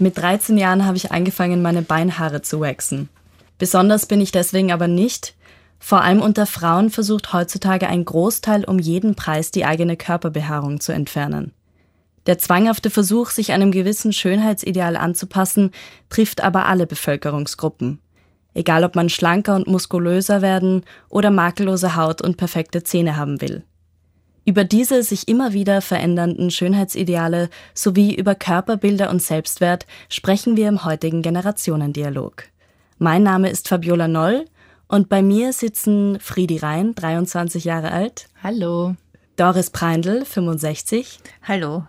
Mit 13 Jahren habe ich angefangen, meine Beinhaare zu waxen. Besonders bin ich deswegen aber nicht. Vor allem unter Frauen versucht heutzutage ein Großteil um jeden Preis die eigene Körperbehaarung zu entfernen. Der zwanghafte Versuch, sich einem gewissen Schönheitsideal anzupassen, trifft aber alle Bevölkerungsgruppen. Egal ob man schlanker und muskulöser werden oder makellose Haut und perfekte Zähne haben will. Über diese sich immer wieder verändernden Schönheitsideale sowie über Körperbilder und Selbstwert sprechen wir im heutigen Generationendialog. Mein Name ist Fabiola Noll und bei mir sitzen Friedi Rhein, 23 Jahre alt. Hallo. Doris Preindl, 65. Hallo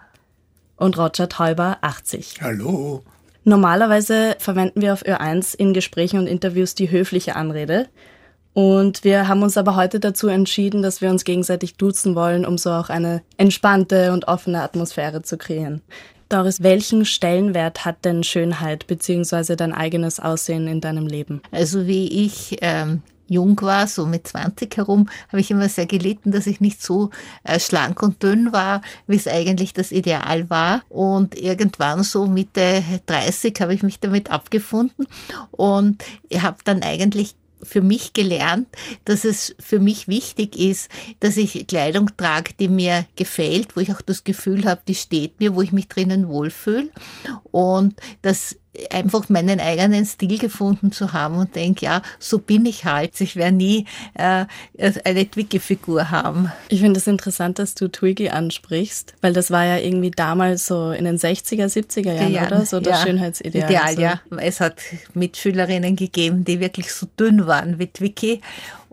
und Roger Täuber 80. Hallo. Normalerweise verwenden wir auf Ö1 in Gesprächen und Interviews die höfliche Anrede. Und wir haben uns aber heute dazu entschieden, dass wir uns gegenseitig duzen wollen, um so auch eine entspannte und offene Atmosphäre zu kreieren. Doris, welchen Stellenwert hat denn Schönheit bzw. dein eigenes Aussehen in deinem Leben? Also wie ich ähm, jung war, so mit 20 herum, habe ich immer sehr gelitten, dass ich nicht so äh, schlank und dünn war, wie es eigentlich das Ideal war. Und irgendwann so Mitte 30 habe ich mich damit abgefunden und habe dann eigentlich für mich gelernt, dass es für mich wichtig ist, dass ich Kleidung trage, die mir gefällt, wo ich auch das Gefühl habe, die steht mir, wo ich mich drinnen wohlfühle. Und dass einfach meinen eigenen Stil gefunden zu haben und denke, ja, so bin ich halt. Ich werde nie äh, eine Twiggy-Figur haben. Ich finde es das interessant, dass du Twiggy ansprichst, weil das war ja irgendwie damals so in den 60er, 70er Jahren, Jahren oder? So das ja. Schönheitsideal. Ideal, so. ja. Es hat Mitschülerinnen gegeben, die wirklich so dünn waren wie Twiggy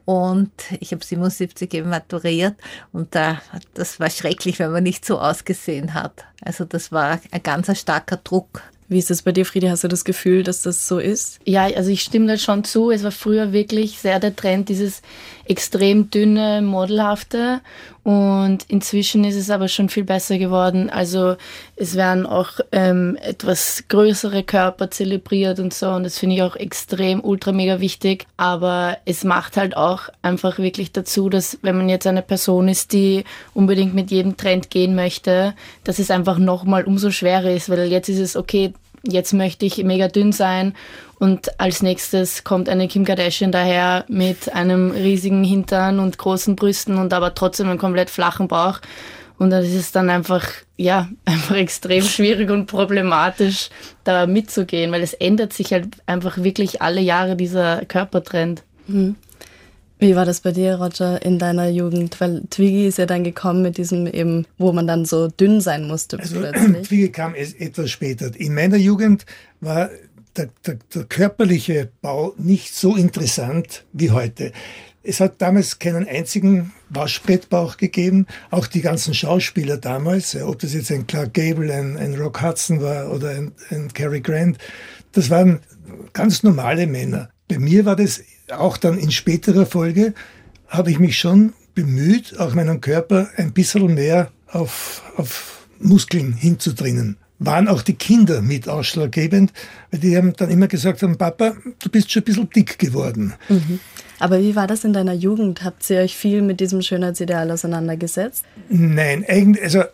und ich habe 77 eben maturiert und da, das war schrecklich, wenn man nicht so ausgesehen hat. Also das war ein ganz starker Druck. Wie ist es bei dir, Friede? Hast du das Gefühl, dass das so ist? Ja, also ich stimme da schon zu. Es war früher wirklich sehr der Trend, dieses extrem dünne, modelhafte. Und inzwischen ist es aber schon viel besser geworden. Also es werden auch ähm, etwas größere Körper zelebriert und so. Und das finde ich auch extrem, ultra, mega wichtig. Aber es macht halt auch einfach wirklich dazu, dass wenn man jetzt eine Person ist, die unbedingt mit jedem Trend gehen möchte, dass es einfach nochmal umso schwerer ist. Weil jetzt ist es okay, jetzt möchte ich mega dünn sein und als nächstes kommt eine Kim Kardashian daher mit einem riesigen Hintern und großen Brüsten und aber trotzdem einen komplett flachen Bauch. Und das ist dann einfach, ja, einfach extrem schwierig und problematisch, da mitzugehen, weil es ändert sich halt einfach wirklich alle Jahre dieser Körpertrend. Mhm. Wie war das bei dir, Roger, in deiner Jugend? Weil Twiggy ist ja dann gekommen mit diesem eben, wo man dann so dünn sein musste also, plötzlich. Twiggy kam etwas später. In meiner Jugend war der, der, der körperliche Bau nicht so interessant wie heute. Es hat damals keinen einzigen Waschbrettbauch gegeben. Auch die ganzen Schauspieler damals, ob das jetzt ein Clark Gable, ein, ein Rock Hudson war oder ein, ein Cary Grant, das waren ganz normale Männer. Bei mir war das auch dann in späterer Folge, habe ich mich schon bemüht, auch meinen Körper ein bisschen mehr auf, auf Muskeln hinzudrinnen. Waren auch die Kinder mit ausschlaggebend, weil die haben dann immer gesagt haben, Papa, du bist schon ein bisschen dick geworden. Mhm. Aber wie war das in deiner Jugend? Habt ihr euch viel mit diesem Schönheitsideal auseinandergesetzt? Nein, eigentlich, also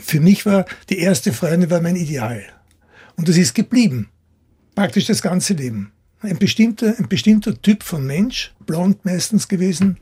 für mich war die erste Freundin war mein Ideal. Und das ist geblieben. Praktisch das ganze Leben ein bestimmter, ein bestimmter Typ von Mensch, blond meistens gewesen.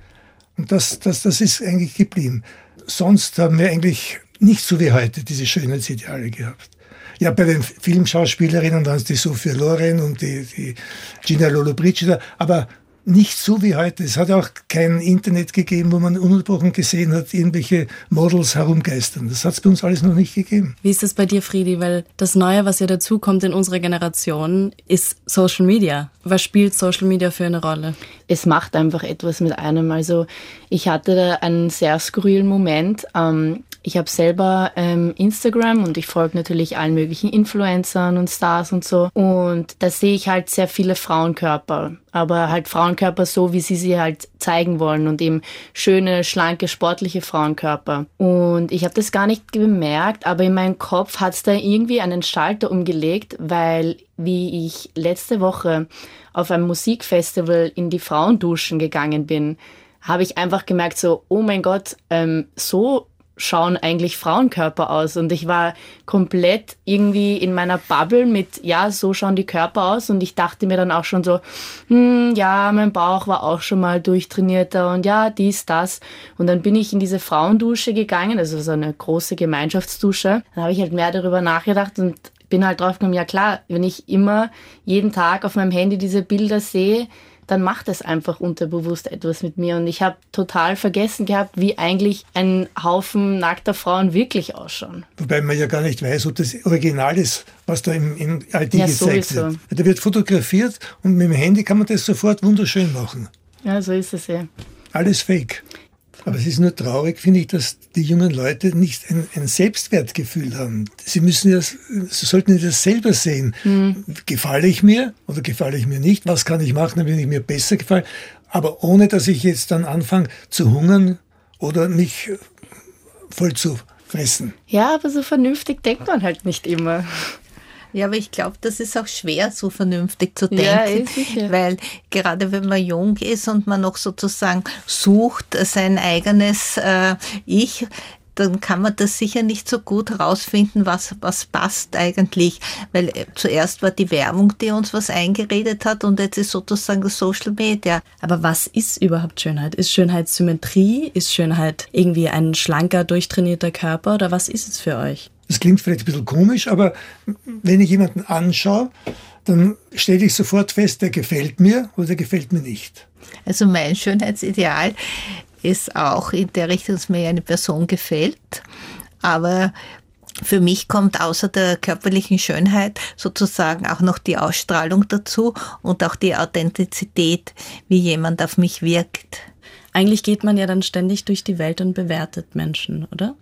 Und das, das, das ist eigentlich geblieben. Sonst haben wir eigentlich nicht so wie heute diese Schönheitsideale gehabt. Ja, bei den Filmschauspielerinnen waren es die Sophia Loren und die, die Gina Lollobrigida, aber nicht so wie heute. Es hat auch kein Internet gegeben, wo man ununterbrochen gesehen hat, irgendwelche Models herumgeistern. Das hat es bei uns alles noch nicht gegeben. Wie ist das bei dir, Friedi? Weil das Neue, was ja dazukommt in unserer Generation, ist Social Media. Was spielt Social Media für eine Rolle? Es macht einfach etwas mit einem. Also ich hatte da einen sehr skurrilen Moment. Ähm, ich habe selber ähm, Instagram und ich folge natürlich allen möglichen Influencern und Stars und so. Und da sehe ich halt sehr viele Frauenkörper. Aber halt Frauenkörper so, wie sie sie halt zeigen wollen und eben schöne, schlanke, sportliche Frauenkörper. Und ich habe das gar nicht bemerkt, aber in meinem Kopf hat es da irgendwie einen Schalter umgelegt, weil wie ich letzte Woche auf einem Musikfestival in die Frauenduschen gegangen bin, habe ich einfach gemerkt, so, oh mein Gott, ähm, so schauen eigentlich Frauenkörper aus? Und ich war komplett irgendwie in meiner Bubble mit, ja, so schauen die Körper aus. Und ich dachte mir dann auch schon so, hm, ja, mein Bauch war auch schon mal durchtrainierter und ja, dies, das. Und dann bin ich in diese Frauendusche gegangen, also so eine große Gemeinschaftsdusche. Dann habe ich halt mehr darüber nachgedacht und bin halt drauf gekommen, ja klar, wenn ich immer jeden Tag auf meinem Handy diese Bilder sehe, dann macht es einfach unterbewusst etwas mit mir. Und ich habe total vergessen gehabt, wie eigentlich ein Haufen nackter Frauen wirklich ausschauen. Wobei man ja gar nicht weiß, ob das Original ist, was da im, im ID ja, gezeigt sowieso. wird. Da wird fotografiert und mit dem Handy kann man das sofort wunderschön machen. Ja, so ist es ja. Alles fake. Aber es ist nur traurig, finde ich, dass die jungen Leute nicht ein, ein Selbstwertgefühl haben. Sie müssen ja, sie sollten das selber sehen. Mhm. Gefalle ich mir oder gefalle ich mir nicht? Was kann ich machen, damit ich mir besser gefalle? Aber ohne, dass ich jetzt dann anfange zu hungern oder mich voll zu fressen. Ja, aber so vernünftig denkt man halt nicht immer. Ja, aber ich glaube, das ist auch schwer, so vernünftig zu denken, ja, weil gerade wenn man jung ist und man noch sozusagen sucht sein eigenes äh, Ich, dann kann man das sicher nicht so gut herausfinden, was, was passt eigentlich. Weil äh, zuerst war die Werbung, die uns was eingeredet hat und jetzt ist sozusagen das Social Media. Aber was ist überhaupt Schönheit? Ist Schönheit Symmetrie? Ist Schönheit irgendwie ein schlanker, durchtrainierter Körper oder was ist es für euch? Das klingt vielleicht ein bisschen komisch, aber wenn ich jemanden anschaue, dann stelle ich sofort fest, der gefällt mir oder der gefällt mir nicht. Also mein Schönheitsideal ist auch in der Richtung, dass mir eine Person gefällt. Aber für mich kommt außer der körperlichen Schönheit sozusagen auch noch die Ausstrahlung dazu und auch die Authentizität, wie jemand auf mich wirkt. Eigentlich geht man ja dann ständig durch die Welt und bewertet Menschen, oder?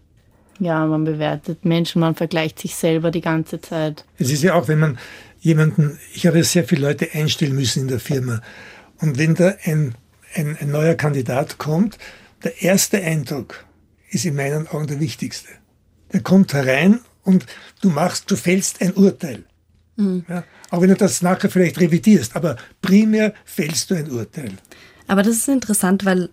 Ja, man bewertet Menschen, man vergleicht sich selber die ganze Zeit. Es ist ja auch, wenn man jemanden, ich habe ja sehr viele Leute einstellen müssen in der Firma. Und wenn da ein, ein, ein neuer Kandidat kommt, der erste Eindruck ist in meinen Augen der wichtigste. Der kommt herein und du machst, du fällst ein Urteil. Mhm. Ja, auch wenn du das nachher vielleicht revidierst, aber primär fällst du ein Urteil. Aber das ist interessant, weil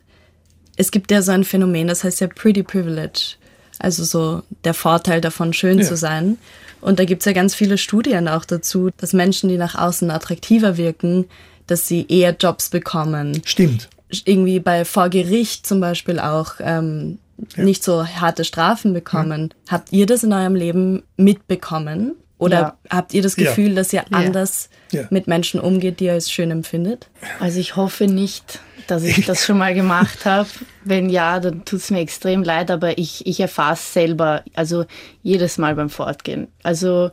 es gibt ja so ein Phänomen, das heißt ja Pretty Privilege. Also so der Vorteil davon, schön ja. zu sein. Und da gibt's ja ganz viele Studien auch dazu, dass Menschen, die nach außen attraktiver wirken, dass sie eher Jobs bekommen. Stimmt. Irgendwie bei vor Gericht zum Beispiel auch ähm, ja. nicht so harte Strafen bekommen. Ja. Habt ihr das in eurem Leben mitbekommen? Oder ja. habt ihr das Gefühl, dass ihr anders mit Menschen umgeht, die ihr als schön empfindet? Also ich hoffe nicht dass ich das schon mal gemacht habe. Wenn ja, dann tut es mir extrem leid, aber ich, ich erfahre es selber, also jedes Mal beim Fortgehen. Also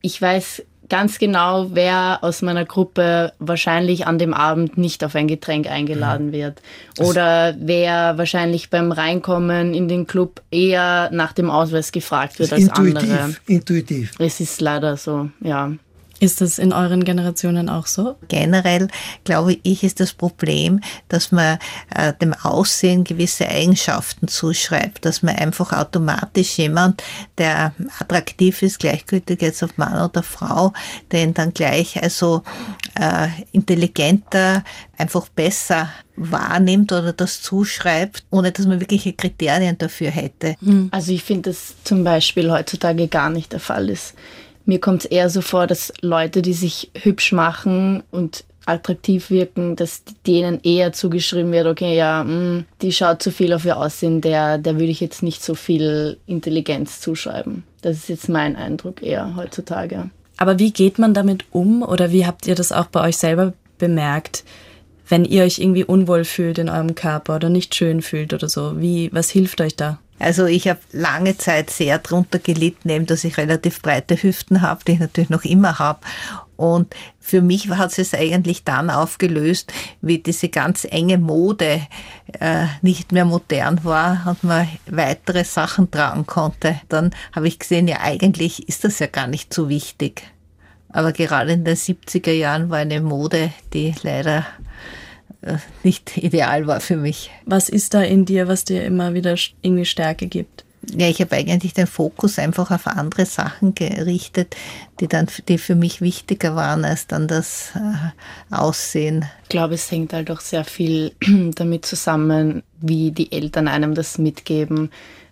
ich weiß ganz genau, wer aus meiner Gruppe wahrscheinlich an dem Abend nicht auf ein Getränk eingeladen wird. Oder wer wahrscheinlich beim Reinkommen in den Club eher nach dem Ausweis gefragt wird als intuitiv, andere. Intuitiv. Es ist leider so, ja. Ist das in euren Generationen auch so? Generell, glaube ich, ist das Problem, dass man äh, dem Aussehen gewisse Eigenschaften zuschreibt, dass man einfach automatisch jemand, der attraktiv ist, gleichgültig jetzt auf Mann oder Frau, den dann gleich also äh, intelligenter, einfach besser wahrnimmt oder das zuschreibt, ohne dass man wirkliche Kriterien dafür hätte. Also ich finde, dass zum Beispiel heutzutage gar nicht der Fall ist. Mir kommt es eher so vor, dass Leute, die sich hübsch machen und attraktiv wirken, dass denen eher zugeschrieben wird, okay, ja, mh, mm, die schaut zu viel auf ihr Aussehen, der, der würde ich jetzt nicht so viel Intelligenz zuschreiben. Das ist jetzt mein Eindruck eher heutzutage. Aber wie geht man damit um oder wie habt ihr das auch bei euch selber bemerkt, wenn ihr euch irgendwie unwohl fühlt in eurem Körper oder nicht schön fühlt oder so? Wie, was hilft euch da? Also ich habe lange Zeit sehr drunter gelitten, eben dass ich relativ breite Hüften habe, die ich natürlich noch immer habe. Und für mich hat es eigentlich dann aufgelöst, wie diese ganz enge Mode äh, nicht mehr modern war und man weitere Sachen tragen konnte. Dann habe ich gesehen, ja eigentlich ist das ja gar nicht so wichtig. Aber gerade in den 70er Jahren war eine Mode, die leider nicht ideal war für mich. Was ist da in dir, was dir immer wieder irgendwie Stärke gibt? Ja, ich habe eigentlich den Fokus einfach auf andere Sachen gerichtet, die dann die für mich wichtiger waren als dann das äh, Aussehen. Ich glaube, es hängt halt auch sehr viel damit zusammen, wie die Eltern einem das mitgeben.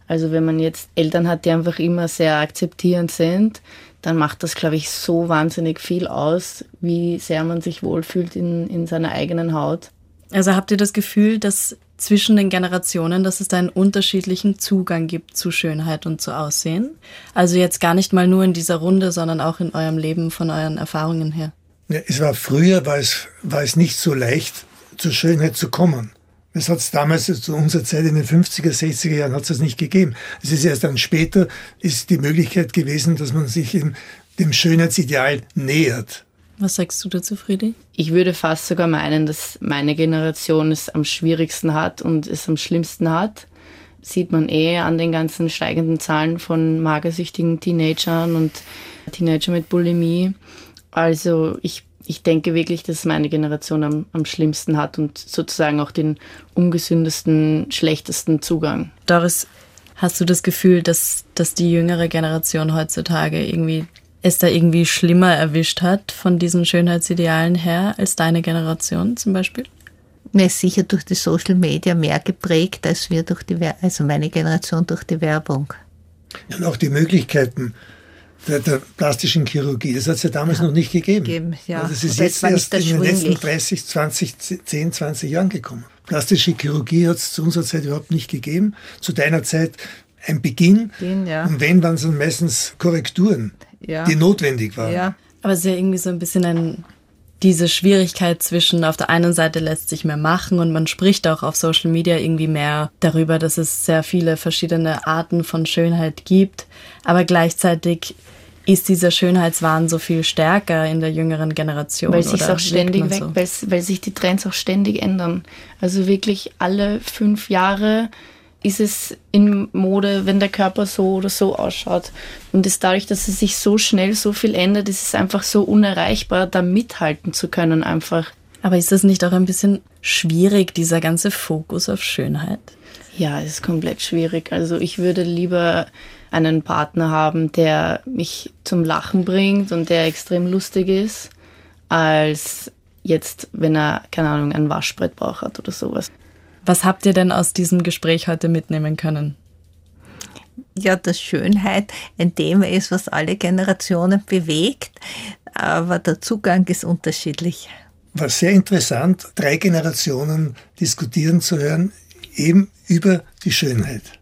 Also wenn man jetzt Eltern hat, die einfach immer sehr akzeptierend sind, dann macht das, glaube ich, so wahnsinnig viel aus, wie sehr man sich wohlfühlt in, in seiner eigenen Haut. Also habt ihr das Gefühl, dass zwischen den Generationen, dass es da einen unterschiedlichen Zugang gibt zu Schönheit und zu Aussehen? Also jetzt gar nicht mal nur in dieser Runde, sondern auch in eurem Leben von euren Erfahrungen her. Ja, es war früher, war es, war es nicht so leicht, zur Schönheit zu kommen. Das hat es damals zu unserer Zeit in den 50er, 60er Jahren hat es nicht gegeben. Es ist erst dann später ist die Möglichkeit gewesen, dass man sich dem Schönheitsideal nähert. Was sagst du dazu, Friedi? Ich würde fast sogar meinen, dass meine Generation es am schwierigsten hat und es am schlimmsten hat. Sieht man eh an den ganzen steigenden Zahlen von magersüchtigen Teenagern und Teenager mit Bulimie. Also ich ich denke wirklich, dass meine Generation am, am schlimmsten hat und sozusagen auch den ungesündesten, schlechtesten Zugang. Doris, hast du das Gefühl, dass, dass die jüngere Generation heutzutage irgendwie es da irgendwie schlimmer erwischt hat von diesen Schönheitsidealen her als deine Generation zum Beispiel? Mir ist sicher durch die Social Media mehr geprägt als wir durch die, also meine Generation durch die Werbung. Und auch die Möglichkeiten, der, der plastischen Chirurgie. Das hat es ja damals ja, noch nicht gegeben. gegeben ja. Also das ist jetzt erst in den letzten 30, 20, 10, 20 Jahren gekommen. Plastische Chirurgie hat es zu unserer Zeit überhaupt nicht gegeben. Zu deiner Zeit ein Beginn. Beginn ja. Und wenn, waren es dann meistens Korrekturen, ja. die notwendig waren. Ja. Aber es ist ja irgendwie so ein bisschen ein, diese Schwierigkeit zwischen, auf der einen Seite lässt sich mehr machen und man spricht auch auf Social Media irgendwie mehr darüber, dass es sehr viele verschiedene Arten von Schönheit gibt. Aber gleichzeitig ist dieser Schönheitswahn so viel stärker in der jüngeren Generation? Weil sich auch ständig weg, so? weil, weil sich die Trends auch ständig ändern. Also wirklich alle fünf Jahre ist es in Mode, wenn der Körper so oder so ausschaut. Und es dadurch, dass es sich so schnell so viel ändert, ist es einfach so unerreichbar, da mithalten zu können einfach. Aber ist das nicht auch ein bisschen schwierig, dieser ganze Fokus auf Schönheit? Ja, es ist komplett schwierig. Also ich würde lieber einen Partner haben, der mich zum Lachen bringt und der extrem lustig ist, als jetzt, wenn er, keine Ahnung, ein Waschbrettbauch hat oder sowas. Was habt ihr denn aus diesem Gespräch heute mitnehmen können? Ja, dass Schönheit ein Thema ist, was alle Generationen bewegt, aber der Zugang ist unterschiedlich. War sehr interessant, drei Generationen diskutieren zu hören, eben über die Schönheit.